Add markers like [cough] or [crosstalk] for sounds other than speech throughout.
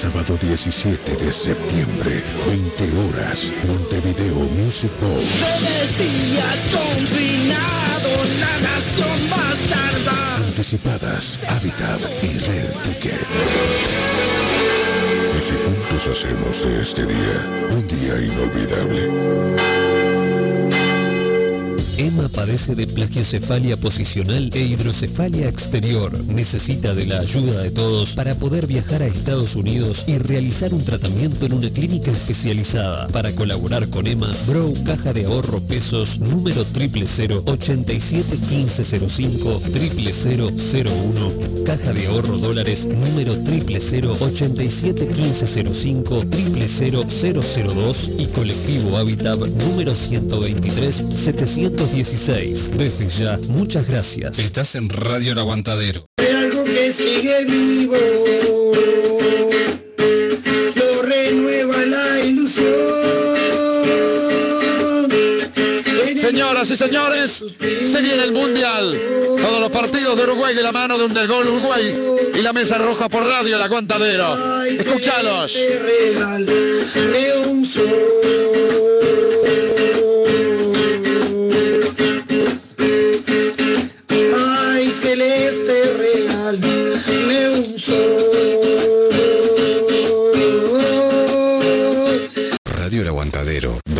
Sábado 17 de septiembre, 20 horas, Montevideo Music Bowl. Días confinados, la nación bastarda. Anticipadas, Habitat y Red Ticket. Y si juntos hacemos de este día un día inolvidable. Padece de plagiocefalia posicional e hidrocefalia exterior. Necesita de la ayuda de todos para poder viajar a Estados Unidos y realizar un tratamiento en una clínica especializada. Para colaborar con Emma, Bro Caja de Ahorro Pesos número 000 87 1505 0001 Caja de Ahorro Dólares número 000 87 1505 00002 y Colectivo Habitat número 123 700 16. Desde ya, muchas gracias. Estás en Radio El Aguantadero. Hay algo que sigue vivo. Lo renueva la ilusión. Señoras y señores, se viene el Mundial. Todos los partidos de Uruguay de la mano de un del gol Uruguay y la mesa roja por radio El Aguantadero. Escúchalos.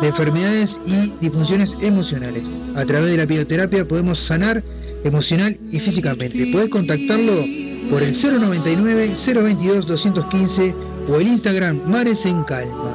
de enfermedades y disfunciones emocionales. A través de la bioterapia podemos sanar emocional y físicamente. Puedes contactarlo por el 099 022 215 o el Instagram Mares en Calma.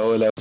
Hola, hola.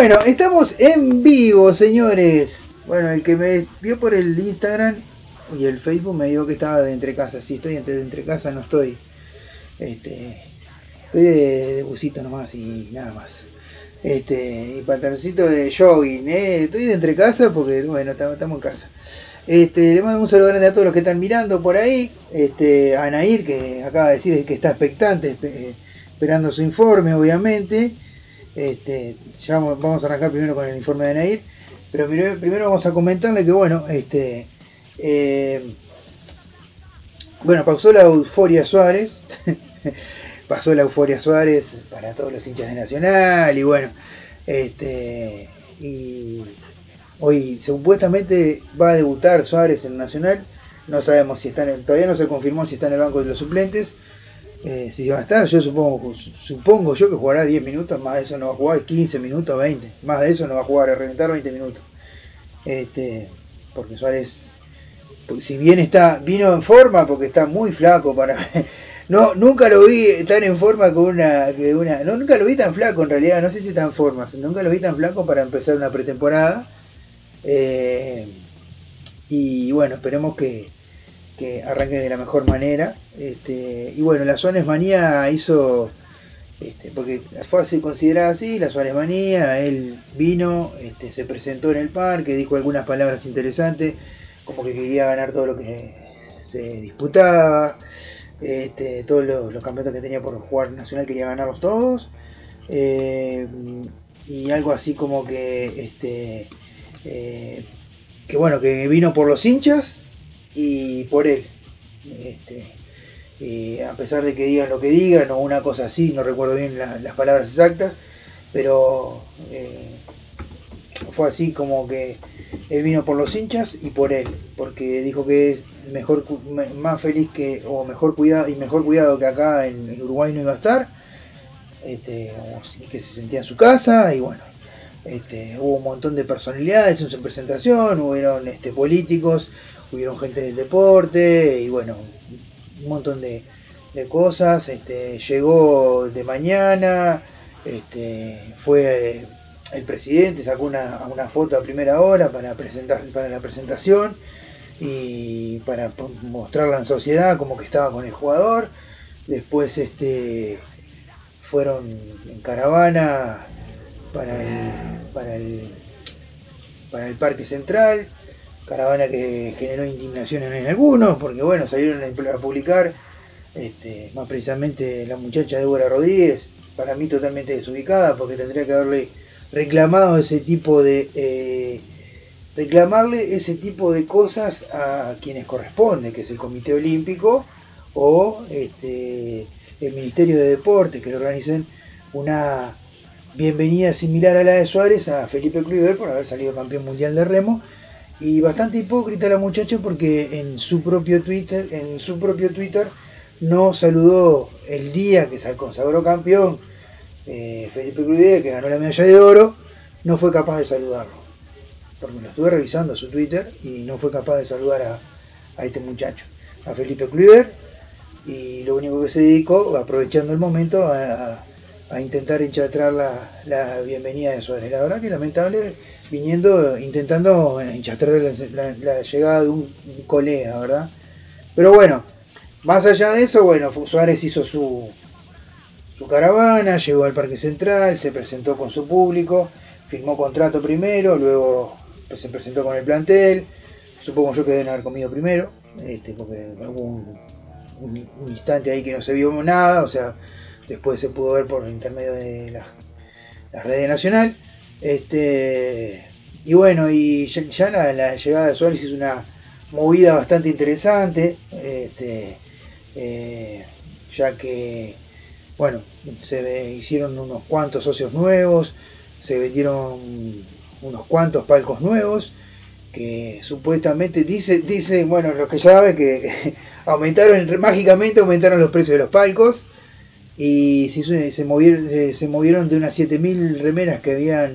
Bueno, estamos en vivo, señores. Bueno, el que me vio por el Instagram y el Facebook me dijo que estaba de entre casa. Sí, estoy entre, de entre casa, no estoy. Este, estoy de, busito nomás y nada más. Este, y pantaloncito de jogging, ¿eh? Estoy de entre casa porque, bueno, estamos en casa. Este, le mando un saludo grande a todos los que están mirando por ahí. Este, a Nair, que acaba de decir que está expectante, eh, esperando su informe, obviamente. Este, vamos a arrancar primero con el informe de Nair. Pero primero, primero vamos a comentarle que, bueno, este. eh, bueno, pasó la euforia Suárez. [laughs] pasó la euforia Suárez para todos los hinchas de Nacional. Y bueno, este. Y hoy supuestamente va a debutar Suárez en Nacional. No sabemos si está en el- todavía no se confirmó si está en el banco de los suplentes. Eh, si va a estar, yo supongo, supongo yo que jugará 10 minutos, más de eso no va a jugar 15 minutos, 20, más de eso no va a jugar a reventar 20 minutos. Este, porque Suárez, porque si bien está, vino en forma, porque está muy flaco para [laughs] no, nunca lo vi tan en forma con una, que una, no, nunca lo vi tan flaco en realidad, no sé si en forma, nunca lo vi tan flaco para empezar una pretemporada. Eh, y bueno, esperemos que, que arranque de la mejor manera. Este, y bueno, la Suárez Manía hizo, este, porque fue así, considerada así, la Suárez Manía, él vino, este, se presentó en el parque, dijo algunas palabras interesantes, como que quería ganar todo lo que se disputaba, este, todos los, los campeonatos que tenía por jugar nacional quería ganarlos todos. eh, y algo así como que este eh, que bueno que vino por los hinchas y por él. Este, y a pesar de que digan lo que digan o una cosa así no recuerdo bien la- las palabras exactas pero eh, fue así como que él vino por los hinchas y por él porque dijo que es mejor más feliz que o mejor cuidado y mejor cuidado que acá en, Uruguay no iba a estar este, sí que se sentía en su casa y bueno este, hubo un montón de personalidades en su presentación, hubieron este, políticos, hubieron gente del deporte y bueno, un montón de, de cosas. Este, llegó de mañana, este, fue el presidente, sacó una, una foto a primera hora para, presentar, para la presentación y para mostrarla en sociedad como que estaba con el jugador. Después este, fueron en caravana para el, para el, para el Parque Central, caravana que generó indignación en algunos, porque bueno, salieron a publicar, este, más precisamente la muchacha Débora Rodríguez, para mí totalmente desubicada, porque tendría que haberle reclamado ese tipo de... Eh, reclamarle ese tipo de cosas a quienes corresponde, que es el Comité Olímpico o este, el Ministerio de Deportes, que le organicen una bienvenida similar a la de Suárez a Felipe Kluivert por haber salido campeón mundial de remo. Y bastante hipócrita la muchacha porque en su propio Twitter, en su propio Twitter no saludó el día que se consagró campeón eh, Felipe Kluivert, que ganó la medalla de oro, no fue capaz de saludarlo. Porque lo estuve revisando su Twitter y no fue capaz de saludar a, a este muchacho, a Felipe Kluivert, y lo único que se dedicó, aprovechando el momento, a, intentar enchatrar la, bienvenida de Suárez. La verdad que lamentable, viniendo, intentando enchastrar la, llegada de un colega, ¿verdad? Pero bueno, más allá de eso, bueno, Suárez hizo su, caravana, llegó al Parque Central, se presentó con su público, firmó contrato primero, luego se presentó con el plantel, supongo yo que deben haber comido primero, este, porque hubo un, un, instante ahí que no se vio nada, o sea, después se pudo ver por intermedio de la, la red nacional. Este, y bueno, y ya, la, llegada de Suárez es una movida bastante interesante, este, eh, ya que, bueno, se hicieron unos cuantos socios nuevos, se vendieron unos cuantos palcos nuevos, que supuestamente dice, dice, bueno, los que ya saben que [laughs] aumentaron, mágicamente aumentaron los precios de los palcos y se, movieron, se, movieron de unas 7.000 remeras que habían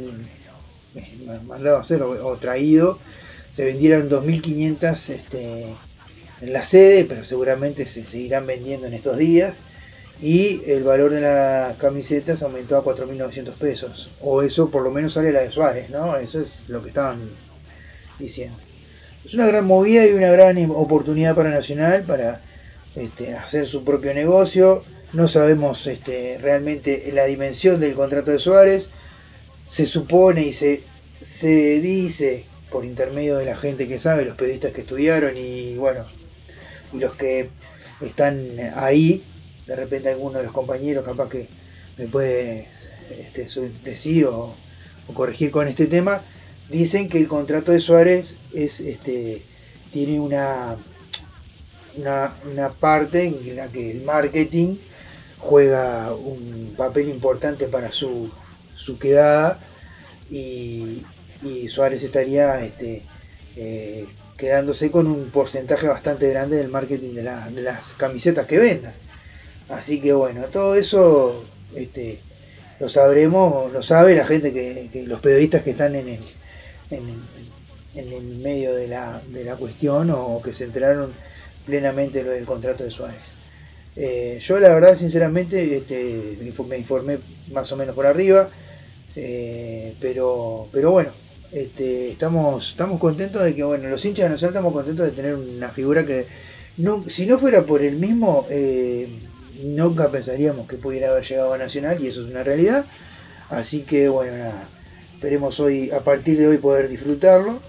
eh, mandado a hacer o, traído, se vendieron 2.500 este, en la sede, pero seguramente se seguirán vendiendo en estos días. Y el valor de las camisetas aumentó a 4.900 pesos. O eso por lo menos sale la de Suárez, ¿no? Eso es lo que estaban diciendo. Es una gran movida y una gran oportunidad para Nacional para este, hacer su propio negocio. No sabemos este, realmente la dimensión del contrato de Suárez. Se supone y se, se dice por intermedio de la gente que sabe, los periodistas que estudiaron y bueno, y los que están ahí, de repente alguno de los compañeros capaz que me puede este, decir o corregir con este tema, dicen que el contrato de Suárez es este tiene una, una, parte en la que el marketing juega un papel importante para su, su quedada y, Suárez estaría este, eh, quedándose con un porcentaje bastante grande del marketing de, las camisetas que vendan. Así que bueno, todo eso este, lo sabremos, lo sabe la gente que los periodistas que están en el, en, el medio de la, de la cuestión o que se enteraron plenamente lo del contrato de Suárez. Eh, yo la verdad sinceramente este, me informé más o menos por arriba, eh, pero, pero bueno, este, estamos, estamos contentos de que, bueno, los hinchas de Nacional estamos contentos de tener una figura que, si no fuera por el mismo, eh, nunca pensaríamos que pudiera haber llegado a Nacional y eso es una realidad. Así que bueno, nada, Esperemos hoy, a partir de hoy, poder disfrutarlo.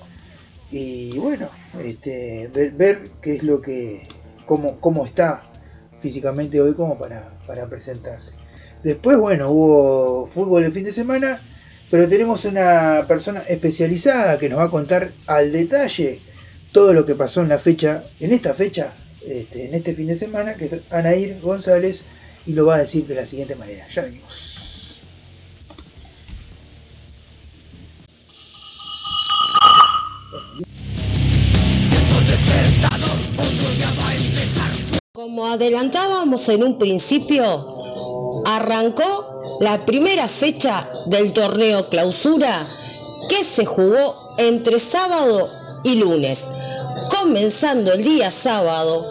Y bueno, este, ver, qué es lo que, cómo, cómo está físicamente hoy como para, para presentarse. Después, bueno, hubo fútbol el fin de semana, pero tenemos una persona especializada que nos va a contar al detalle todo lo que pasó en la fecha, en esta fecha, este, en este fin de semana, que es Anair González, y lo va a decir de la siguiente manera. Ya venimos. Como adelantábamos en un principio, arrancó la primera fecha del torneo clausura que se jugó entre sábado y lunes. Comenzando el día sábado,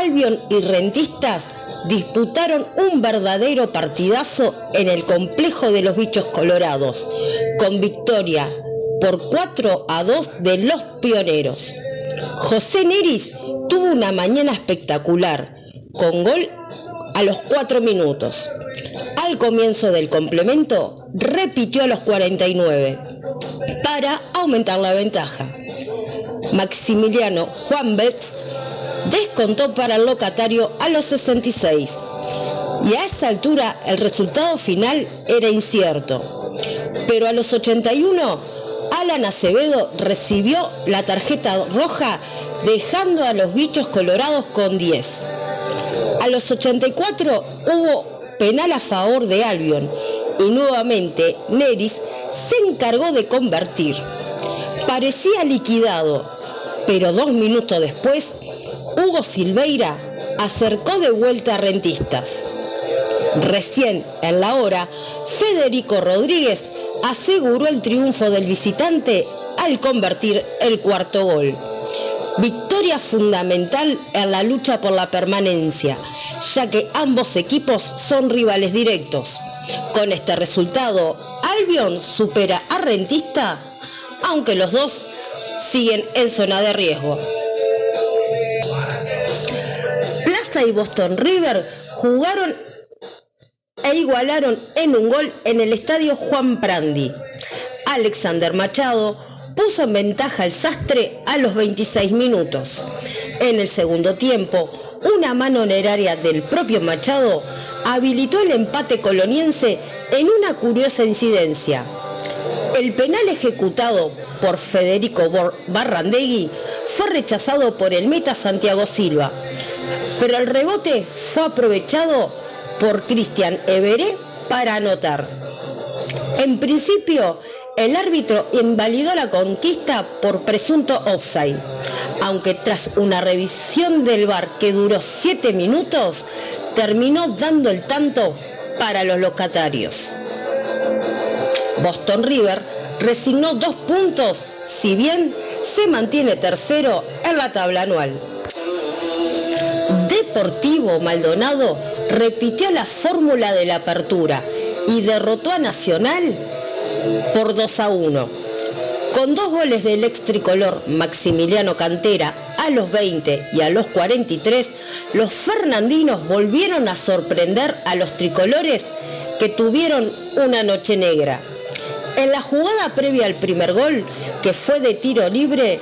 Albion y Rentistas disputaron un verdadero partidazo en el complejo de los bichos colorados, con victoria por 4 a 2 de los pioneros. José Neris tuvo una mañana espectacular, con gol a los 4 minutos. Al comienzo del complemento, repitió a los 49 para aumentar la ventaja. Maximiliano Juan Betz descontó para el locatario a los 66 y a esa altura el resultado final era incierto. Pero a los 81, Alan Acevedo recibió la tarjeta roja dejando a los bichos colorados con 10. A los 84 hubo penal a favor de Albion y nuevamente Neris se encargó de convertir. Parecía liquidado, pero dos minutos después, Hugo Silveira acercó de vuelta a Rentistas. Recién en la hora, Federico Rodríguez aseguró el triunfo del visitante al convertir el cuarto gol. Victoria fundamental en la lucha por la permanencia, ya que ambos equipos son rivales directos. Con este resultado, Albion supera a Rentista, aunque los dos siguen en zona de riesgo. Plaza y Boston River jugaron e igualaron en un gol en el estadio Juan Prandi. Alexander Machado puso en ventaja al sastre a los 26 minutos. En el segundo tiempo, una mano honeraria del propio Machado habilitó el empate coloniense en una curiosa incidencia. El penal ejecutado por Federico Barrandegui fue rechazado por el meta Santiago Silva, pero el rebote fue aprovechado por Cristian Everé para anotar. En principio, el árbitro invalidó la conquista por presunto offside, aunque tras una revisión del VAR que duró 7 minutos, terminó dando el tanto para los locatarios. Boston River resignó dos puntos, si bien se mantiene tercero en la tabla anual. Deportivo Maldonado repitió la fórmula de la apertura y derrotó a Nacional por 2 a 1. Con dos goles del ex tricolor Maximiliano Cantera a los 20 y a los 43, los fernandinos volvieron a sorprender a los tricolores que tuvieron una noche negra. En la jugada previa al primer gol, que fue de tiro libre,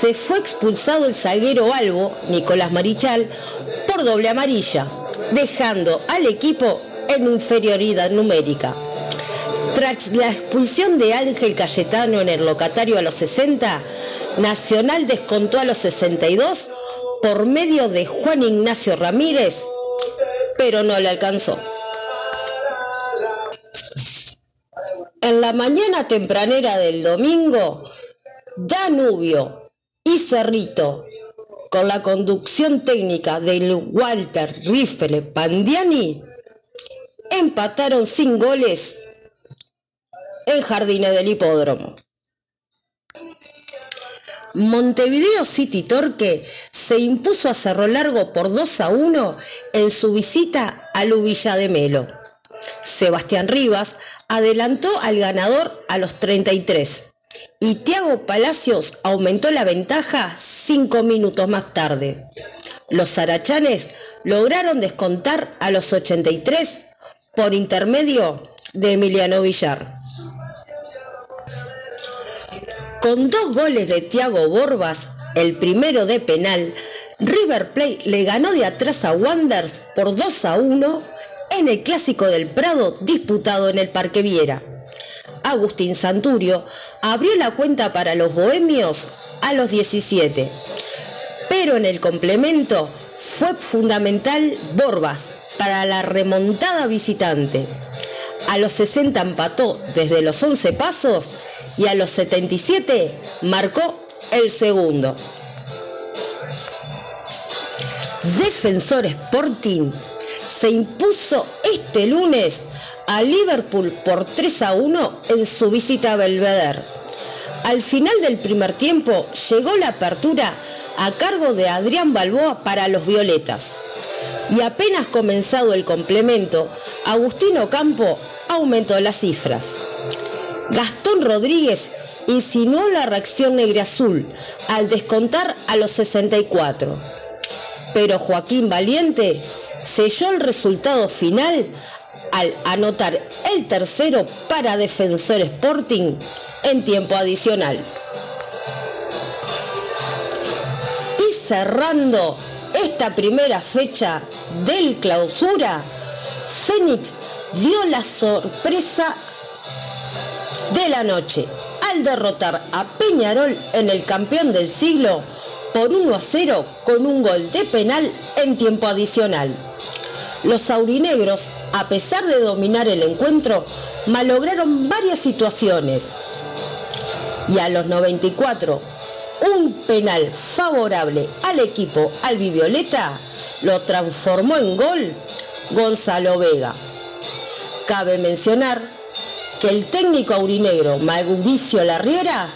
se fue expulsado el zaguero albo, Nicolás Marichal, por doble amarilla, dejando al equipo en inferioridad numérica. Tras la expulsión de Ángel Cayetano en el locatario a los 60, Nacional descontó a los 62 por medio de Juan Ignacio Ramírez, pero no le alcanzó. En la mañana tempranera del domingo, Danubio y Cerrito, con la conducción técnica del Walter Rifle Pandiani, empataron sin goles en Jardines del Hipódromo. Montevideo City Torque se impuso a Cerro Largo por 2 a 1 en su visita a Lubilla de Melo. Sebastián Rivas adelantó al ganador a los 33 y Tiago Palacios aumentó la ventaja 5 minutos más tarde. Los zarachanes lograron descontar a los 83 por intermedio de Emiliano Villar. Con dos goles de Thiago Borbas, el primero de penal, River Plate le ganó de atrás a Wanders por 2 a 1 en el Clásico del Prado disputado en el Parque Viera. Agustín Santurio abrió la cuenta para los bohemios a los 17, pero en el complemento fue fundamental Borbas para la remontada visitante. A los 60 empató desde los 11 pasos y a los 77 marcó el segundo. Defensor Sporting se impuso este lunes a Liverpool por 3 a 1 en su visita a Belvedere. Al final del primer tiempo llegó la apertura a cargo de Adrián Balboa para los Violetas. Y apenas comenzado el complemento, Agustino Campo aumentó las cifras. Gastón Rodríguez insinuó la reacción negra-azul al descontar a los 64. Pero Joaquín Valiente selló el resultado final al anotar el tercero para Defensor Sporting en tiempo adicional. Y cerrando esta primera fecha del clausura, Fénix dio la sorpresa de la noche al derrotar a Peñarol en el campeón del siglo por 1 a 0 con un gol de penal en tiempo adicional. Los aurinegros, a pesar de dominar el encuentro, malograron varias situaciones. Y a los 94, un penal favorable al equipo albivioleta lo transformó en gol Gonzalo Vega. Cabe mencionar que el técnico aurinegro Mauricio Larriera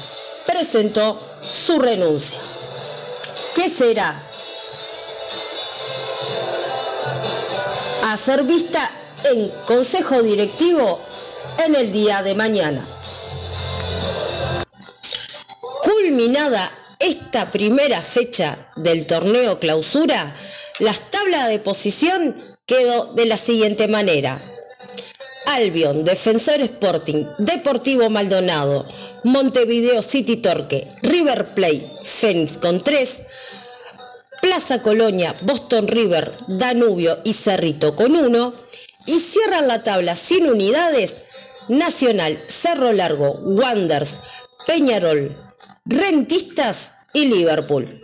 presentó su renuncia. ¿Qué será? A ser vista en Consejo Directivo en el día de mañana. Culminada esta primera fecha del torneo clausura, las tablas de posición quedó de la siguiente manera. Albion, Defensor Sporting, Deportivo Maldonado, Montevideo City Torque, River Plate, Fénix con 3, Plaza Colonia, Boston River, Danubio y Cerrito con 1, y cierran la tabla sin unidades Nacional, Cerro Largo, Wanders, Peñarol, Rentistas y Liverpool.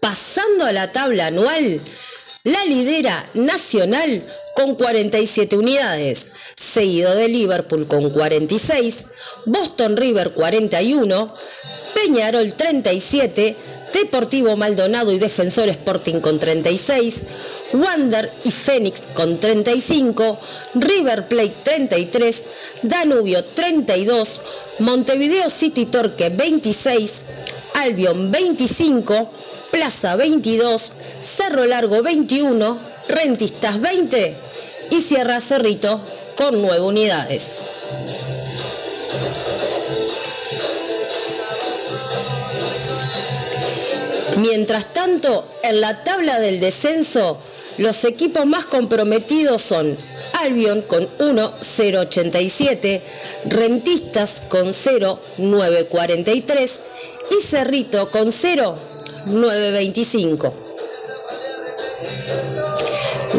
Pasando a la tabla anual, la lidera Nacional con 47 unidades, seguido de Liverpool con 46, Boston River 41, Peñarol 37, Deportivo Maldonado y Defensor Sporting con 36, Wander y Fénix con 35, River Plate 33, Danubio 32, Montevideo City Torque 26, Albion 25, Plaza 22, Cerro Largo 21, Rentistas 20 y Sierra Cerrito con 9 unidades. Mientras tanto, en la tabla del descenso, los equipos más comprometidos son Albion con 1.087, Rentistas con 0.943 y Cerrito con 0.925.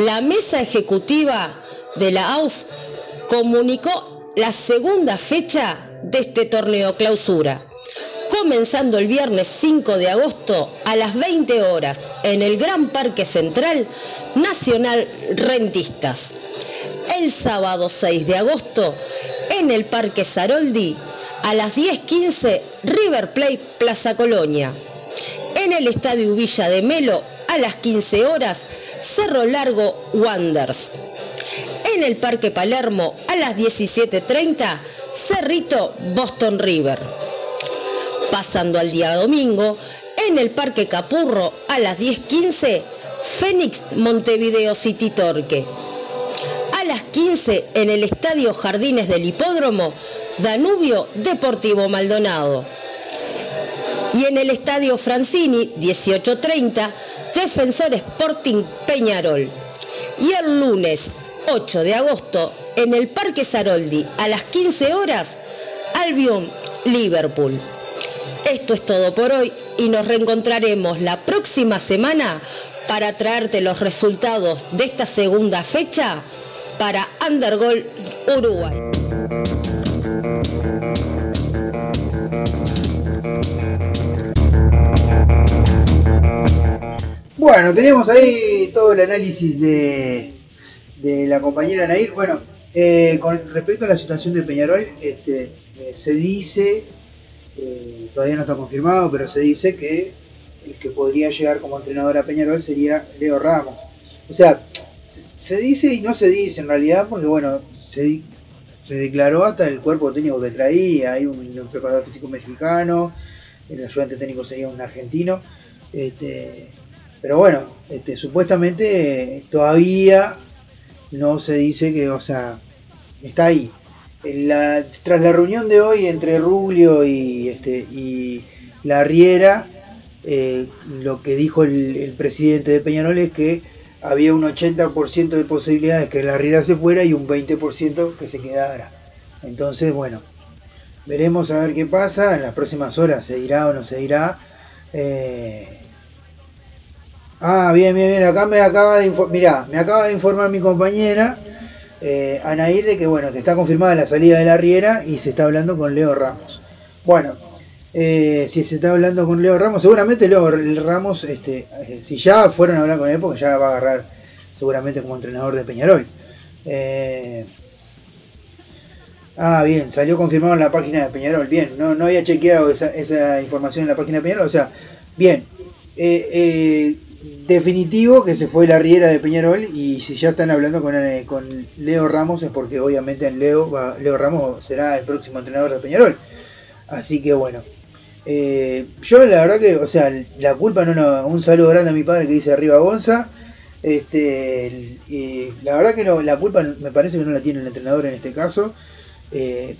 La mesa ejecutiva de la AUF comunicó la segunda fecha de este torneo clausura comenzando el viernes 5 de agosto a las 20 horas en el Gran Parque Central Nacional Rentistas. El sábado 6 de agosto en el Parque Saroldi a las 10.15 River Plate Plaza Colonia. En el Estadio Villa de Melo a las 15 horas Cerro Largo Wanders. En el Parque Palermo a las 17.30 Cerrito Boston River Pasando al día domingo, en el Parque Capurro a las 10.15, Fénix Montevideo City Torque. A las 15 en el Estadio Jardines del Hipódromo, Danubio Deportivo Maldonado. Y en el Estadio Francini, 18.30, Defensor Sporting Peñarol. Y el lunes 8 de agosto, en el Parque Saroldi, a las 15 horas, Albion Liverpool. Esto es todo por hoy y nos reencontraremos la próxima semana para traerte los resultados de esta segunda fecha para Undergol Uruguay. Bueno, tenemos ahí todo el análisis de, de la compañera Nair. Bueno, eh, con respecto a la situación de Peñarol, este, eh, se dice eh, todavía no está confirmado, pero se dice que el que podría llegar como entrenador a Peñarol sería Leo Ramos. O sea, se dice y no se dice en realidad, porque bueno, se declaró hasta el cuerpo técnico que traía, hay un, preparador físico mexicano, el ayudante técnico sería un argentino, este, pero bueno, este, supuestamente todavía no se dice que, o sea, está ahí. tras la reunión de hoy entre Rubio y, este, y la Riera, eh, lo que dijo el, presidente de Peñarol es que había un 80% de posibilidades que la Riera se fuera y un 20% que se quedara. Entonces, bueno, veremos a ver qué pasa. En las próximas horas se irá o no se irá. Eh, ah, bien, bien, bien. Acá me acaba de mirá, me acaba de informar mi compañera eh, Anair de que bueno, que está confirmada la salida de la Riera y se está hablando con Leo Ramos. Bueno, eh, si se está hablando con Leo Ramos, seguramente Leo Ramos, este, eh, si ya fueron a hablar con él, porque ya va a agarrar seguramente como entrenador de Peñarol. Eh, ah, bien, salió confirmado en la página de Peñarol. Bien, no, no había chequeado esa, información en la página de Peñarol. O sea, bien, definitivo que se fue la riera de Peñarol y si ya están hablando con, con Leo Ramos es porque obviamente Leo, Leo Ramos será el próximo entrenador de Peñarol. Así que bueno, eh, yo la verdad que, o sea, la culpa no, no, un saludo grande a mi padre que dice arriba Gonza. Este, y la verdad que no, la culpa me parece que no la tiene el entrenador en este caso. Eh,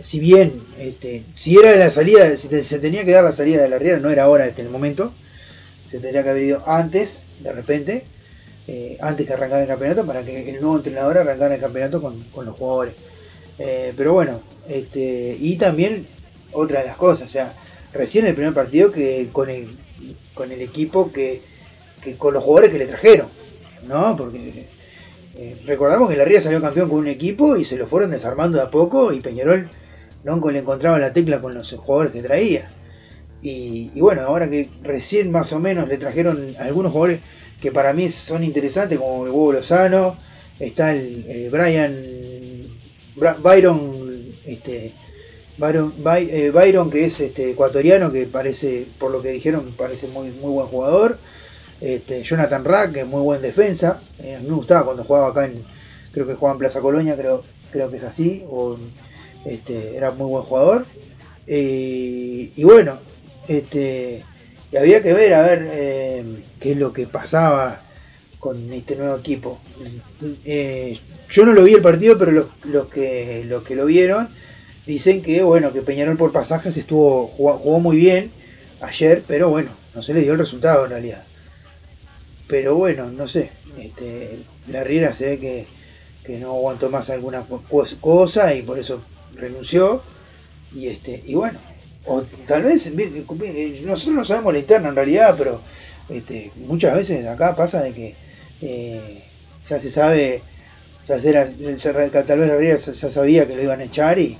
si bien, este, si era la salida, si se tenía que dar la salida de la Riera, no era ahora, este, en el momento. Se tendría que haber ido antes, de repente, eh, antes que arrancar el campeonato, para que el nuevo entrenador arrancara el campeonato con, los jugadores. pero bueno, este, y también otra de las cosas. O sea, recién el primer partido que con el, con el equipo que, con los jugadores que le trajeron. ¿No? Porque eh, recordamos que la Ría salió campeón con un equipo y se lo fueron desarmando de a poco y Peñarol no le encontraba la tecla con los jugadores que traía. Y, bueno, ahora que recién más o menos le trajeron algunos jugadores que para mí son interesantes, como el Hugo Lozano, está el, el Brian Byron este, eh, Byron, que es este, ecuatoriano, que parece, por lo que dijeron, parece muy, muy buen jugador. Este, Jonathan Rack, que es muy buen defensa. Eh, a mí me gustaba cuando jugaba acá en, creo que jugaba en Plaza Colonia, creo, creo que es así. O, este, era muy buen jugador. Eh, y bueno, este, y había que ver a ver qué es lo que pasaba con este nuevo equipo. yo no lo vi el partido, pero los, los, que, los que lo vieron Dicen que bueno, que Peñarol por pasajes estuvo jugó, muy bien ayer, pero bueno, no se le dio el resultado en realidad. Pero bueno, no sé, este, la Riera se ve que, que no aguantó más alguna cosa y por eso renunció. Y este, y bueno, o tal vez nosotros no sabemos la interna en realidad, pero este, muchas veces acá pasa de que eh, ya se sabe, ya tal vez la Riera ya sabía que lo iban a echar y,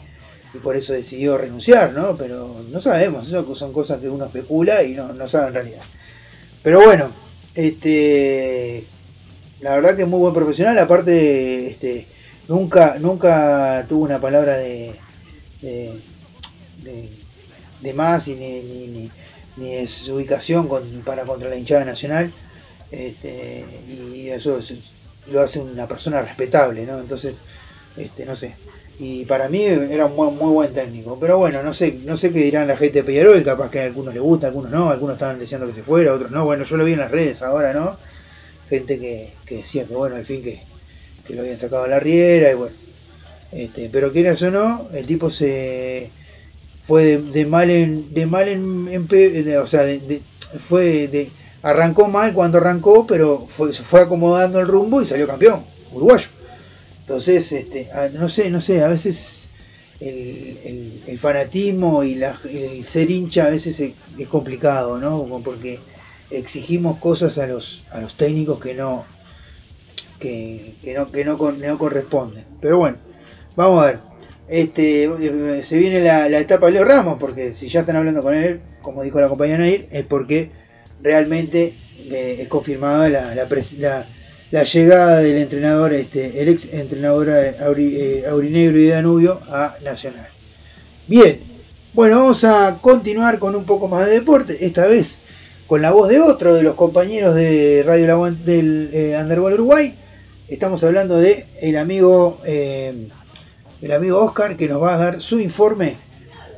y por eso decidió renunciar, ¿no? Pero no sabemos, eso son cosas que uno especula y no, no sabe en realidad. Pero bueno, este la verdad que es muy buen profesional, aparte este, nunca, nunca tuvo una palabra de, más y ni, ni, ni, de su ubicación para contra la hinchada nacional. Este, y eso lo hace una persona respetable, ¿no? Entonces, este, no sé, y para mí era un muy, buen técnico. Pero bueno, no sé, no sé qué dirán la gente de Peñarol, capaz que a algunos les gusta, a algunos no, algunos estaban diciendo que se fuera, otros no. Bueno, yo lo vi en las redes ahora, ¿no? Gente que, decía que bueno, al fin que, lo habían sacado a la riera y bueno. Este, pero quieras o no, el tipo se fue de, mal en de mal en, o sea, fue de arrancó mal cuando arrancó, pero fue, se fue acomodando el rumbo y salió campeón, uruguayo. Entonces, este, no sé, no sé, a veces el, fanatismo y el ser hincha a veces es, complicado, ¿no? Porque exigimos cosas a los, a los técnicos que no, que, no, que no, no corresponden. Pero bueno, vamos a ver. Este, eh, se viene la, etapa de Leo Ramos, porque si ya están hablando con él, como dijo la compañera Nair, es porque realmente eh, es confirmada la, la, llegada del entrenador, este, el ex entrenador eh, Aurinegro y Danubio a Nacional. Bien, bueno, vamos a continuar con un poco más de deporte, esta vez con la voz de otro de los compañeros de Radio del eh, Uruguay. Estamos hablando de el amigo el amigo Oscar que nos va a dar su informe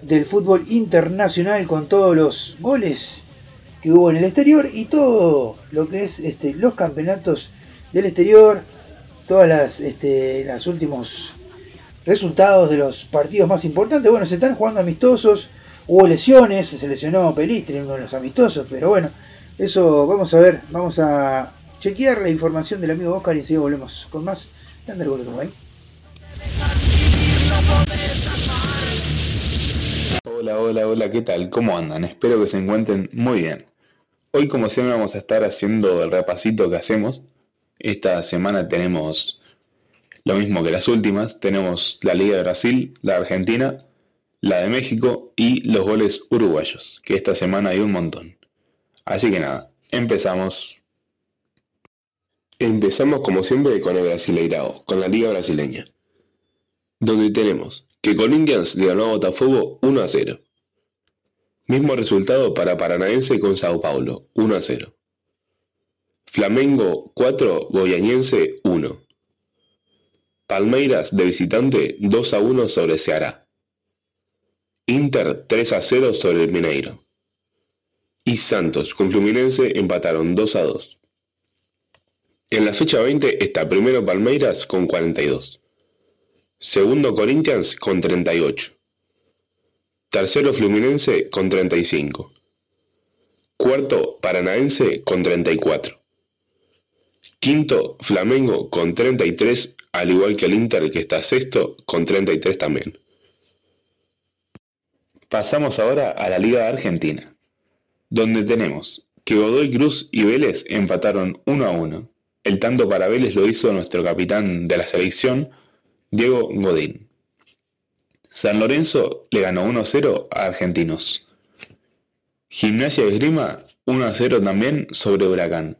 del fútbol internacional con todos los goles que hubo en el exterior y todo lo que es este, los campeonatos del exterior, todas las, este, últimos resultados de los partidos más importantes. Bueno, se están jugando amistosos, hubo lesiones, se lesionó Pelistri uno de los amistosos, pero bueno, eso vamos a ver, vamos a chequear la información del amigo Oscar y enseguida volvemos con más. Ahí. Hola, hola, hola, ¿qué tal? ¿Cómo andan? Espero que se encuentren muy bien. Hoy como siempre vamos a estar haciendo el repasito que hacemos. Esta semana tenemos lo mismo que las últimas. Tenemos la Liga de Brasil, la Argentina, la de México y los goles uruguayos, que esta semana hay un montón. Así que nada, empezamos. Empezamos como siempre con el Brasileirao, con la Liga Brasileña. Donde tenemos que Corinthians le ganó a Botafogo 1 a 0. Mismo resultado para Paranaense con Sao Paulo, 1 a 0. Flamengo 4, Goianiense 1. Palmeiras de visitante 2 a 1 sobre Ceará. Inter 3 a 0 sobre el Mineiro. Y Santos con Fluminense empataron 2 a 2. En la fecha 20 está primero Palmeiras con 42. Segundo Corinthians con 38. Tercero Fluminense con 35. Cuarto Paranaense con 34. Quinto Flamengo con 33, al igual que el Inter que está sexto con 33 también. Pasamos ahora a la Liga Argentina, donde tenemos que Godoy Cruz y Vélez empataron 1 a 1. El tanto para Vélez lo hizo nuestro capitán de la selección, Diego Godín. San Lorenzo le ganó 1-0 a Argentinos. Gimnasia de Esgrima 1-0 también sobre Huracán.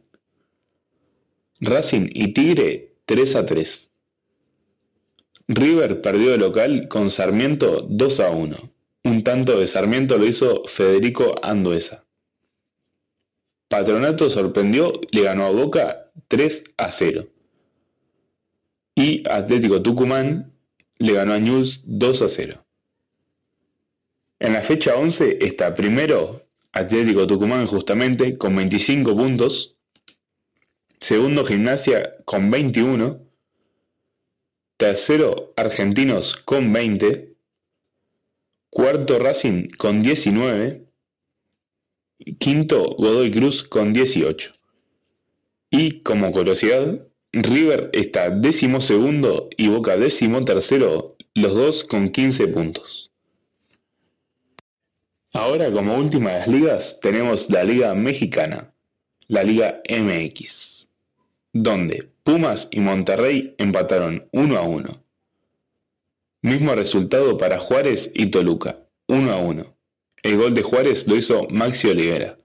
Racing y Tigre 3-3. River perdió de local con Sarmiento 2-1. Un tanto de Sarmiento lo hizo Federico Anduesa. Patronato sorprendió le ganó a Boca 3 0 y Atlético Tucumán le ganó a News 2 a 0. En la fecha 11 está primero Atlético Tucumán justamente con 25 puntos, segundo Gimnasia con 21, tercero Argentinos con 20, cuarto Racing con 19, quinto Godoy Cruz con 18. Y como curiosidad, River está décimo segundo y Boca décimo tercero, los dos con 15 puntos. Ahora como última de las ligas tenemos la Liga Mexicana, la Liga MX, donde Pumas y Monterrey empataron 1 a 1. Mismo resultado para Juárez y Toluca, 1 a 1. El gol de Juárez lo hizo Maxi Olivera.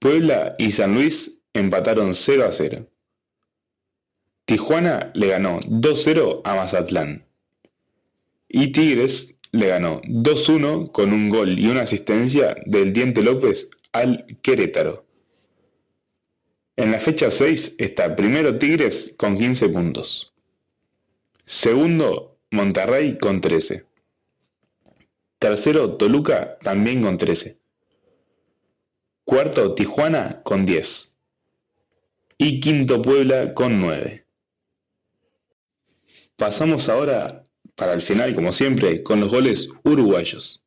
Puebla y San Luis empataron 0 a 0. Tijuana le ganó 2-0 a Mazatlán. Y Tigres le ganó 2-1 con un gol y una asistencia del Diente López al Querétaro. En la fecha 6 está primero Tigres con 15 puntos. Segundo Monterrey con 13. Tercero Toluca también con 13. Cuarto Tijuana con 10. Y quinto Puebla con 9. Pasamos ahora, para el final como siempre, con los goles uruguayos.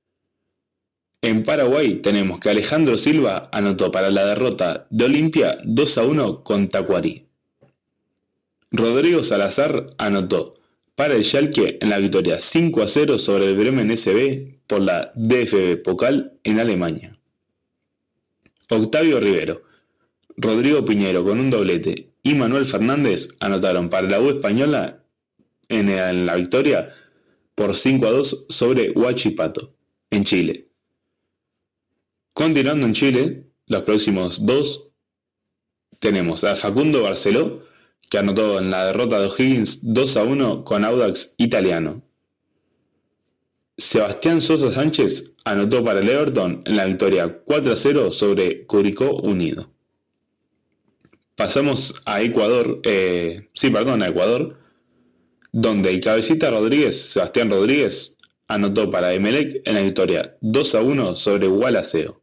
En Paraguay tenemos que Alejandro Silva anotó para la derrota de Olimpia 2 a 1 con Tacuarí. Rodrigo Salazar anotó para el Schalke en la victoria 5 a 0 sobre el Bremen SB por la DFB Pokal en Alemania. Octavio Rivero, Rodrigo Piñero con un doblete y Manuel Fernández anotaron para la U española en, la victoria por 5 a 2 sobre Huachipato, en Chile. Continuando en Chile, los próximos dos tenemos a Facundo Barceló, que anotó en la derrota de O'Higgins 2 a 1 con Audax italiano. Sebastián Sosa Sánchez anotó para el Everton en la victoria 4 a 0 sobre Curicó Unido. Pasamos a Ecuador, eh, sí, perdón, a Ecuador, donde el cabecita Rodríguez, Sebastián Rodríguez, anotó para Emelec en la victoria 2 a 1 sobre Gualaceo.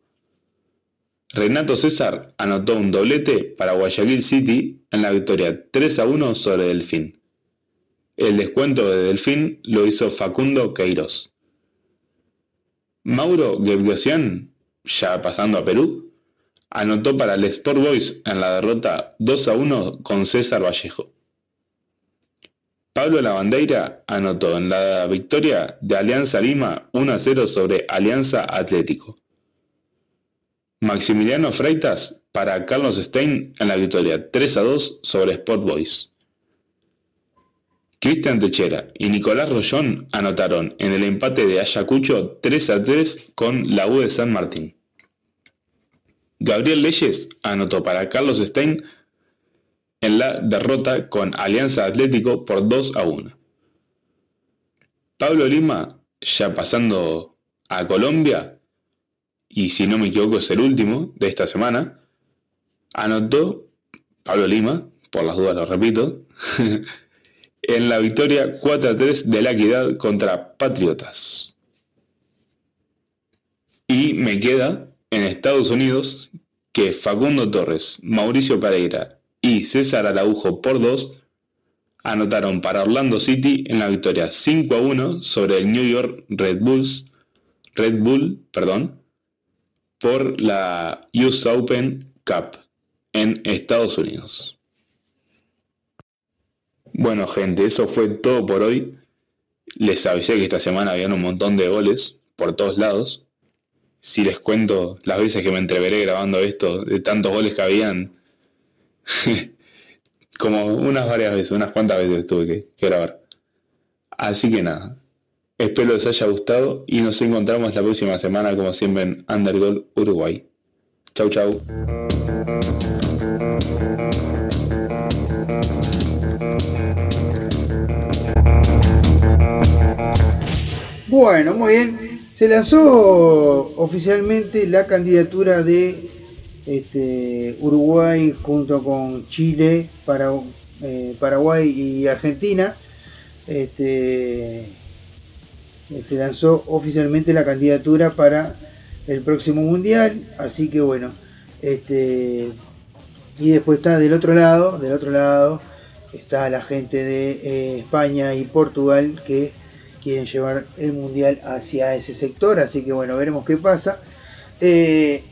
Renato César anotó un doblete para Guayaquil City en la victoria 3 a 1 sobre Delfín. El descuento de Delfín lo hizo Facundo Queiroz. Mauro Gebrosian, ya pasando a Perú, anotó para el Sport Boys en la derrota 2 a 1 con César Vallejo. Pablo Lavandeira anotó en la victoria de Alianza Lima 1 a 0 sobre Alianza Atlético. Maximiliano Freitas para Carlos Stein en la victoria 3 a 2 sobre Sport Boys. Cristian Techera y Nicolás Rollón anotaron en el empate de Ayacucho 3 a 3 con la U de San Martín. Gabriel Leyes anotó para Carlos Stein en la derrota con Alianza Atlético por 2 a 1. Pablo Lima, ya pasando a Colombia, y si no me equivoco es el último de esta semana, anotó Pablo Lima, por las dudas lo repito, [laughs] en la victoria 4 a 3 de la equidad contra Patriotas. Y me queda en Estados Unidos que Facundo Torres, Mauricio Pereira y César Araujo por 2 anotaron para Orlando City en la victoria 5 a 1 sobre el New York Red Bulls, Red Bull, perdón, por la US Open Cup en Estados Unidos. Bueno gente, eso fue todo por hoy. Les avisé que esta semana habían un montón de goles por todos lados. Si les cuento las veces que me entreveré grabando esto, de tantos goles que habían, como unas varias veces, unas cuantas veces tuve que, grabar. Así que nada, espero les haya gustado y nos encontramos la próxima semana como siempre en Undergol Uruguay. Chau chau. Bueno, muy bien. Se lanzó oficialmente la candidatura de este, Uruguay junto con Chile, eh, Paraguay y Argentina. Este, se lanzó oficialmente la candidatura para el próximo mundial, así que bueno, este, y después está del otro lado, del otro lado está la gente de eh, España y Portugal que quieren llevar el mundial hacia ese sector, así que bueno, veremos qué pasa. Eh,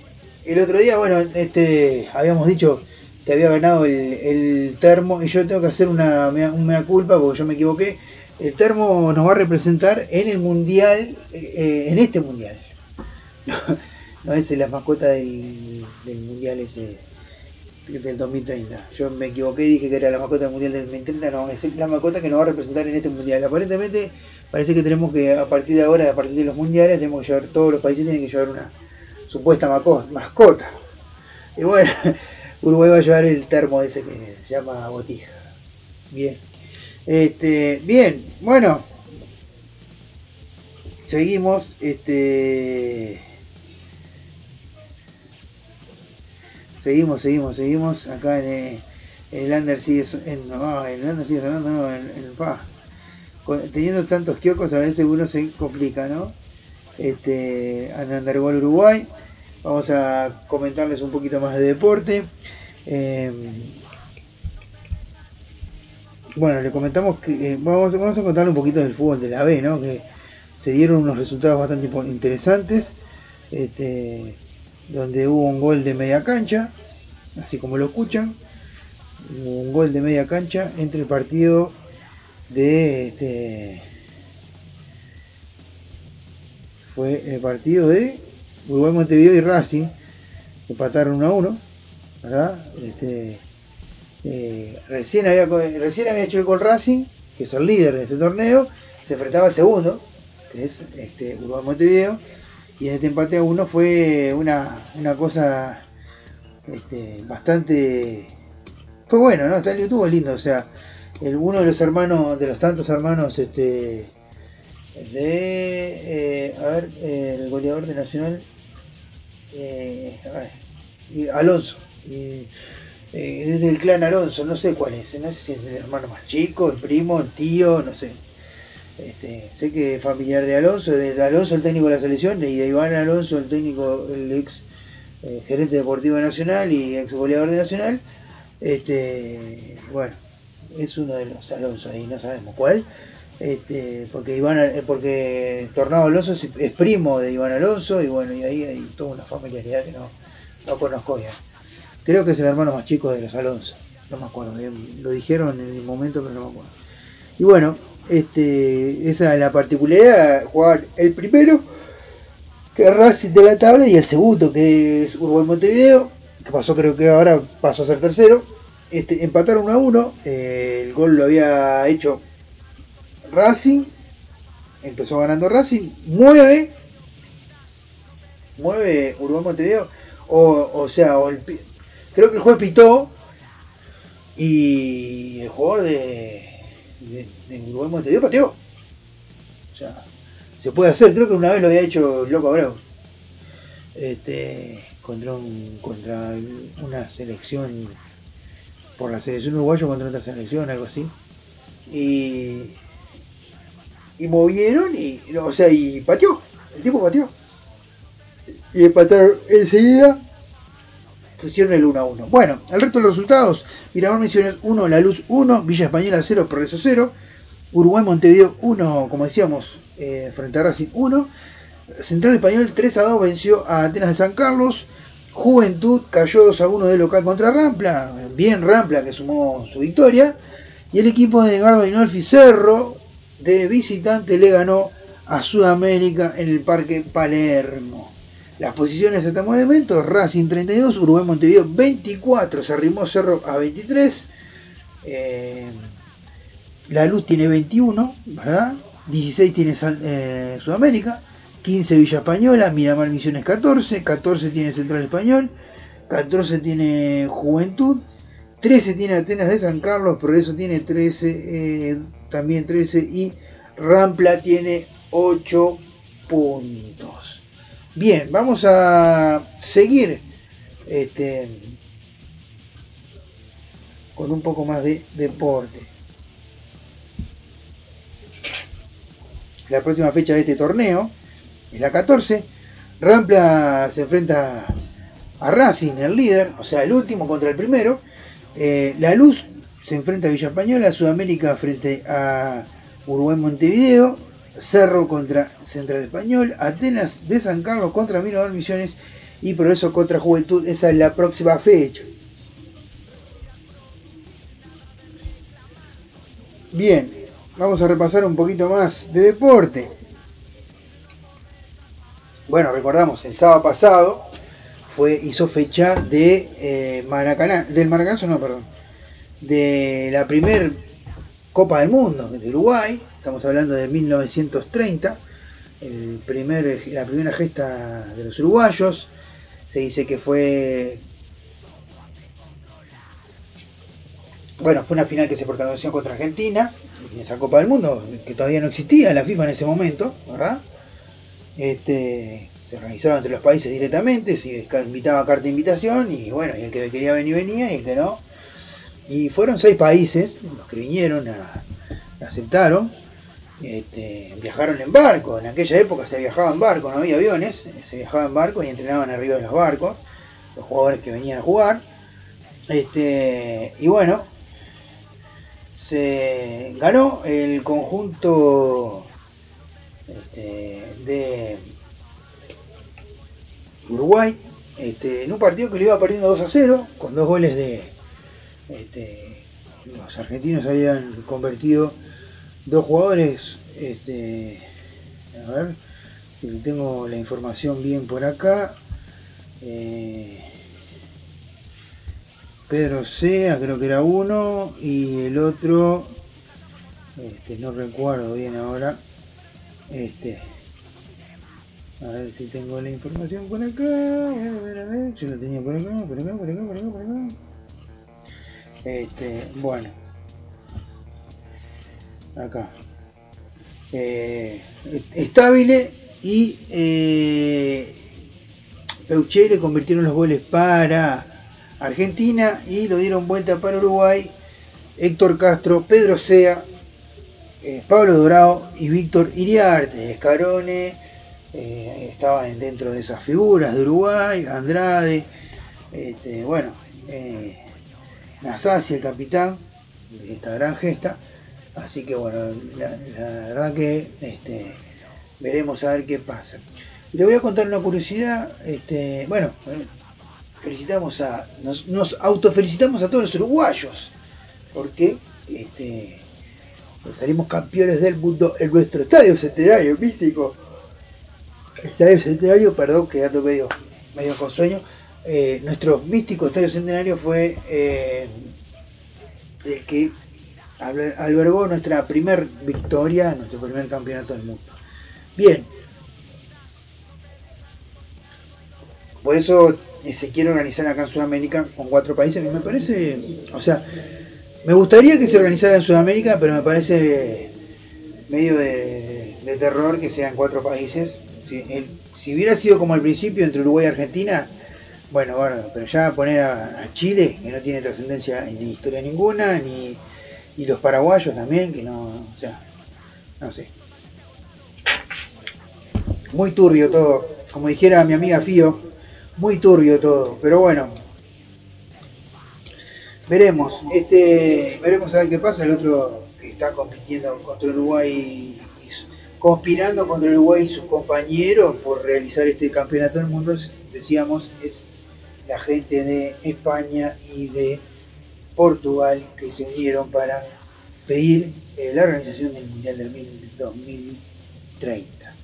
el otro día, bueno, este habíamos dicho que había ganado el, termo y yo tengo que hacer una mea, culpa porque yo me equivoqué. El termo nos va a representar en el mundial, eh, en este mundial. [laughs] No, es la mascota del, del mundial ese del 2030. Yo me equivoqué y dije que era la mascota del mundial del 2030. No, es la mascota que nos va a representar en este mundial. Aparentemente parece que tenemos que, a partir de ahora, a partir de los mundiales, tenemos que llevar, todos los países tienen que llevar una supuesta mascota. Y bueno, [laughs] Uruguay va a llevar el termo ese que se llama botija. Bien. Este, bien, bueno. Seguimos. Este. Seguimos, seguimos, seguimos. Acá en, el Under sigue en, en el Under sigue sonando, no, en, el pa teniendo tantos kioscos a veces uno se complica, ¿no? Este, Undergol Uruguay. Vamos a comentarles un poquito más de deporte. Em, bueno, le comentamos que eh, vamos, a contarle un poquito del fútbol de la B, ¿no? Que se dieron unos resultados bastante interesantes. Este, donde hubo un gol de media cancha, así como lo escuchan. Un gol de media cancha entre el partido de este fue el partido de Uruguay Montevideo y Racing empataron 1 a 1 ¿verdad? Este, eh, recién, había, recién había hecho el gol Racing que es el líder de este torneo se enfrentaba al segundo que es este, Uruguay Montevideo y en este empate a 1 fue una, una cosa este, bastante fue bueno, ¿no? Estuvo lindo, o sea, el, uno de los hermanos, de los tantos hermanos, este, de, eh, a ver, el goleador de Nacional, eh, Alonso, eh, desde el clan Alonso, no sé cuál es, no sé si es el hermano más chico, el primo, el tío, no sé. Este, sé que es familiar de Alonso, de Alonso el técnico de la selección y de Iván Alonso el técnico, el ex eh, gerente deportivo de Nacional y ex goleador de Nacional. Este, bueno, es uno de los Alonso ahí, no sabemos cuál. Este, porque Iván, eh, porque Tornado Alonso es, primo de Iván Alonso y bueno, y ahí hay toda una familiaridad que no, no conozco ya. Creo que es el hermano más chico de los Alonso, no me acuerdo bien, lo dijeron en el momento pero no me acuerdo. Y bueno, este, esa es la particularidad, jugar el primero, que es Racing de la tabla, y el segundo, que es Uruguay Montevideo, que pasó creo que ahora pasó a ser tercero. Este, empataron 1 a 1, eh, el gol lo había hecho Racing, empezó ganando Racing, mueve, mueve Uruguay Montevideo, o, o sea, creo que el juez pitó y el jugador de, de, Uruguay Montevideo pateó. O sea, se puede hacer, creo que una vez lo había hecho Loco Abreu. Este, contra, un, contra una selección, por la selección uruguaya contra otra selección, algo así. Y, y movieron y, o sea, y pateó, el tipo pateó. Y empataron enseguida, pusieron el 1 a 1. Bueno, el resto de los resultados, Miramar Misiones 1, La Luz 1, Villa Española 0, Progreso 0, Uruguay Montevideo 1, como decíamos, eh, frente a Racing 1, Central Español 3 a 2 venció a Atenas de San Carlos, Juventud cayó 2 a 1 de local contra Rampla, bien Rampla que sumó su victoria, y el equipo de Garba Inolfi Cerro de visitante le ganó a Sudamérica en el Parque Palermo. Las posiciones hasta el momento, Racing 32, Uruguay Montevideo 24, se arrimó Cerro a 23. Eh, la Luz tiene 21, ¿verdad? 16 tiene eh, Sudamérica, 15 Villa Española, Miramar Misiones 14, 14 tiene Central Español, 14 tiene Juventud, 13 tiene Atenas de San Carlos, Progreso tiene 13, eh, también 13 y Rampla tiene 8 puntos. Bien, vamos a seguir este, con un poco más de deporte. La próxima fecha de este torneo es la 14. Rampla se enfrenta a Racing, el líder, o sea, el último contra el primero. Eh, la Luz se enfrenta a Villa Española, Sudamérica frente a Uruguay Montevideo, Cerro contra Central Español, Atenas de San Carlos contra Mirador Misiones y Progreso contra Juventud. Esa es la próxima fecha. Bien, vamos a repasar un poquito más de deporte. Bueno, recordamos, el sábado pasado fue, hizo fecha de eh, Maracaná, del Maracaná, no, perdón, de la primer Copa del Mundo de Uruguay, estamos hablando de 1930, el primer, la primera gesta de los uruguayos, se dice que fue, bueno, fue una final que se protagonizó contra Argentina, en esa Copa del Mundo, que todavía no existía la FIFA en ese momento, ¿verdad? Este, se organizaba entre los países directamente, se invitaba carta de invitación y bueno, y el que quería venir venía y el que no, y fueron seis países los que vinieron, aceptaron, este, viajaron en barco. En aquella época se viajaba en barco, no había aviones, se viajaba en barco y entrenaban arriba de los barcos, los jugadores que venían a jugar. Este, y bueno, se ganó el conjunto este, de Uruguay este, en un partido que lo iba perdiendo 2 a 0 con dos goles de este, los argentinos habían convertido dos jugadores. Este, a ver, tengo la información bien por acá. Eh, Pedro Sea, creo que era uno, y el otro, no recuerdo bien ahora. Este, a ver si tengo la información por acá. A ver, a ver. Yo lo tenía por acá, por acá, por acá, por acá, por acá. Este, bueno. Acá. Eh, Estable y eh, Peuche convirtieron los goles para Argentina y lo dieron vuelta para Uruguay Héctor Castro, Pedro Sea, eh, Pablo Dorado y Víctor Iriarte. Escarone eh, estaban dentro de esas figuras de Uruguay, Andrade, este, bueno, eh, el capitán de esta gran gesta. Así que bueno, la, verdad que este, veremos a ver qué pasa. Le voy a contar una curiosidad, este, bueno, felicitamos a, nos, nos autofelicitamos a todos los uruguayos, porque salimos campeones del mundo en nuestro estadio centenario místico. Estadio centenario, perdón, quedando medio, medio con sueño. Eh, nuestro místico estadio centenario fue eh, el que albergó nuestra primer victoria, nuestro primer campeonato del mundo. Bien. Por eso eh, se quiere organizar acá en Sudamérica con cuatro países. Me parece, o sea, me gustaría que se organizara en Sudamérica, pero me parece medio de, terror que sean cuatro países. Si, hubiera sido como al principio entre Uruguay y Argentina, bueno, bueno, pero ya poner a, Chile, que no tiene trascendencia ni historia ninguna, ni y los paraguayos también, que no, o sea, no sé. Muy turbio todo, como dijera mi amiga Fío, muy turbio todo, pero bueno, Veremos, este, veremos a ver qué pasa. El otro que está compitiendo contra Uruguay, conspirando contra Uruguay y sus compañeros por realizar este campeonato del mundo, decíamos, es la gente de España y de Portugal que se unieron para pedir eh, la organización del Mundial del 2030.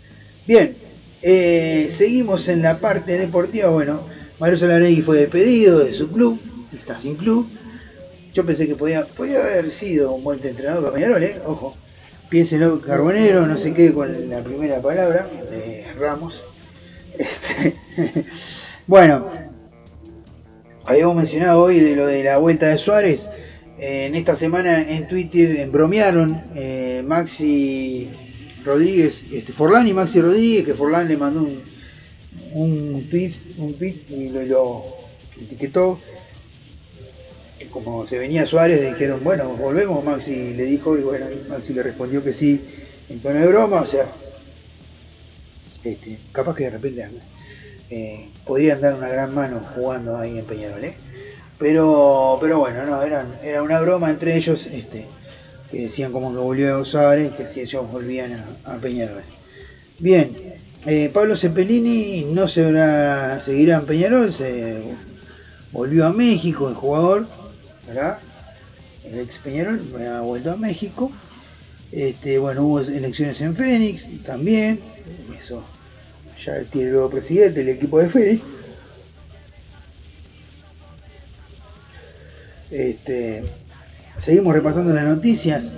Bien, eh, seguimos en la parte deportiva. Bueno, Mario Solaregui fue despedido de su club, está sin club. Yo pensé que podía, podía haber sido un buen entrenador para ¿eh? Ojo. Piénselo, Carbonero, no sé qué con la primera palabra de Ramos. [laughs] Este, [laughs] bueno, habíamos mencionado hoy de lo de la vuelta de Suárez. en esta semana en Twitter bromearon eh, Maxi Rodríguez, este, Forlán y Maxi Rodríguez, que Forlán le mandó un, un tweet, un tweet y lo etiquetó como se venía Suárez, dijeron, bueno, volvemos, Maxi le dijo, y bueno, Maxi le respondió que sí, en tono de broma, o sea, este, capaz que de repente eh, podrían dar una gran mano jugando ahí en Peñarol, ¿eh? Pero, pero bueno, no, era, era una broma entre ellos, este, que decían como que volvió a Suárez, que si ellos volvían a, Peñarol. Bien, eh, Pablo Cepelini no se seguirá en Peñarol, se volvió a México el jugador, el ex Peñarol ha vuelto a México. Este, bueno, hubo elecciones en Fénix también. Eso ya tiene el nuevo presidente del equipo de Fénix. Este, seguimos repasando las noticias.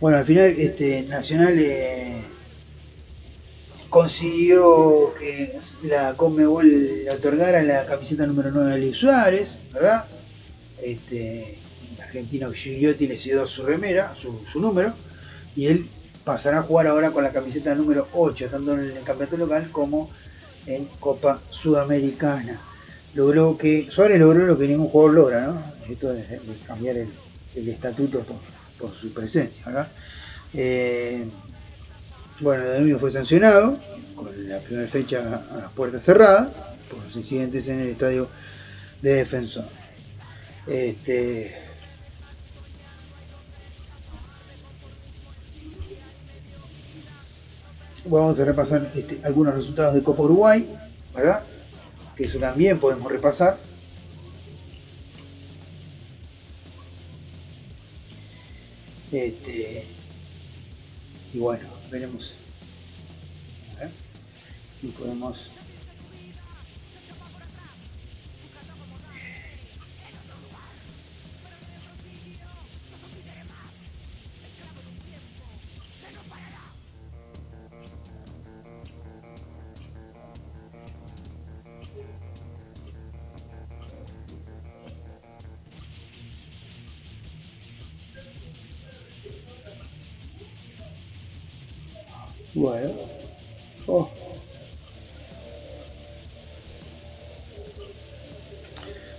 bueno, al final este, Nacional eh, consiguió que la Conmebol le otorgara la camiseta número 9 a Luis Suárez, ¿verdad? Este, el argentino Gigliotti le cedió su remera, su, número, y él pasará a jugar ahora con la camiseta número 8, tanto en el campeonato local como en Copa Sudamericana. Logró que, Suárez logró lo que ningún jugador logra, ¿no? Esto de, cambiar el, estatuto por, su presencia, ¿verdad? Eh, bueno, Danubio fue sancionado con la primera fecha a las puertas cerradas por los incidentes en el estadio de Defensor. Este, vamos a repasar este, algunos resultados de Copa Uruguay, ¿verdad? Que eso también podemos repasar. Este, y bueno, veremos. Y podemos Bueno. Oh.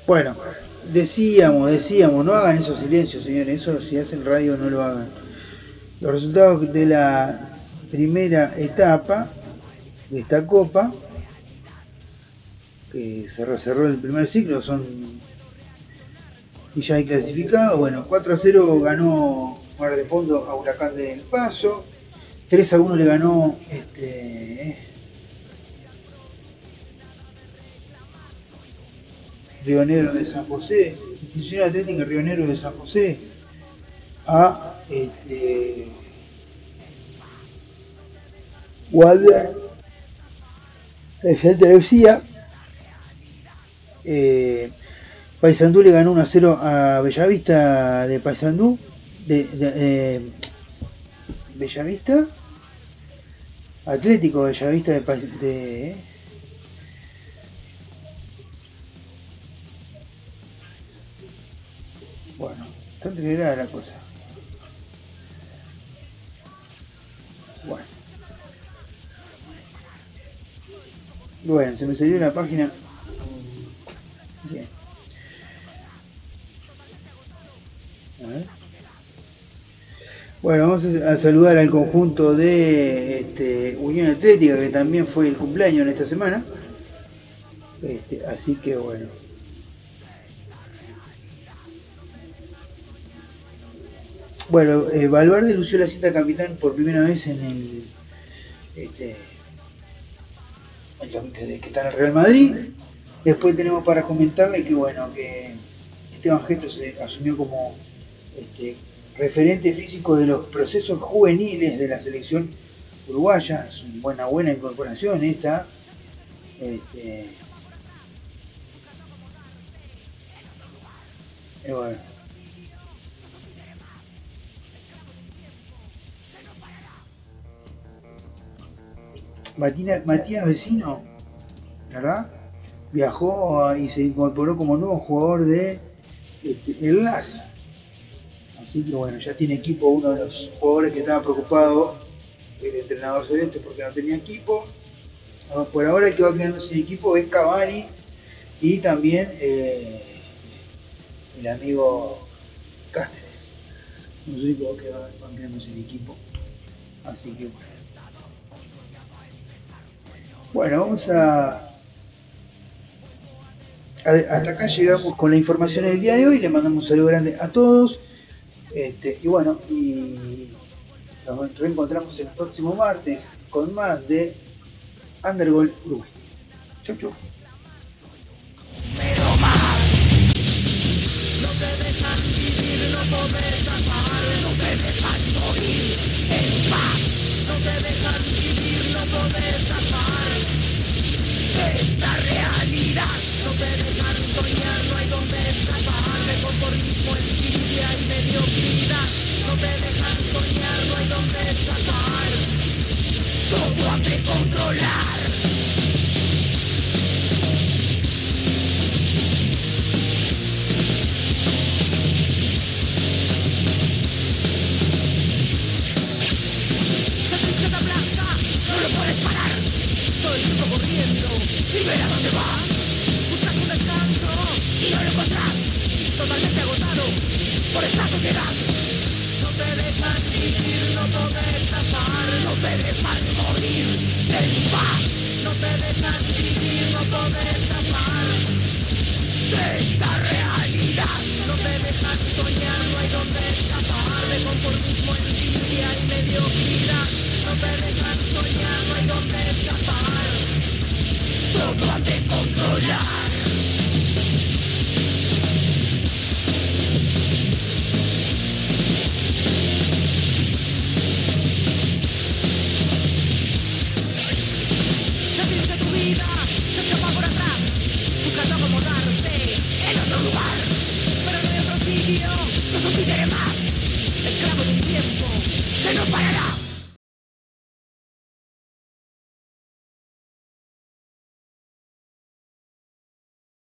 Bueno, decíamos, decíamos, no hagan esos silencios, señores. Eso si hacen radio no lo hagan. Los resultados de la primera etapa de esta copa, que cerró, cerró el primer ciclo, son y ya hay clasificado. Bueno, 4 a 0 ganó Mar de Fondo a Huracán del Paso. 3 a 1 le ganó este, Río Negro de San José, Institución Atlética Río Negro de San José, a este, Guardia de Santa Lucía. Eh, Paysandú le ganó 1 a 0 a Bellavista de Paysandú. De, de eh, Bellavista. Atlético Bellavista de, de Bueno, está entreverada la cosa. Bueno. Bueno, se me salió la página. Bien. Bueno, vamos a saludar al conjunto de este, Unión Atlética, que también fue el cumpleaños en esta semana. Este, así que bueno. Bueno, eh, Valverde lució la cinta capitán por primera vez en el, este, el que está en el Real Madrid. Después tenemos para comentarle que bueno, que Esteban Gesto se asumió como este, referente físico de los procesos juveniles de la selección uruguaya. Es una buena, buena incorporación esta. Este, y bueno. Matías Vecino, ¿verdad? Viajó y se incorporó como nuevo jugador de este, el LAS. Así que bueno, ya tiene equipo uno de los jugadores que estaba preocupado, el entrenador celeste, porque no tenía equipo. Por ahora el que va quedando sin equipo es Cavani y también eh, el amigo Cáceres. Los únicos que van quedando sin equipo. Así que bueno. Bueno, vamos a... Hasta acá llegamos con la información del día de hoy. Le mandamos un saludo grande a todos. Este, y bueno, y nos reencontramos el próximo martes con más de Undergol Uruguay. Chau, chau.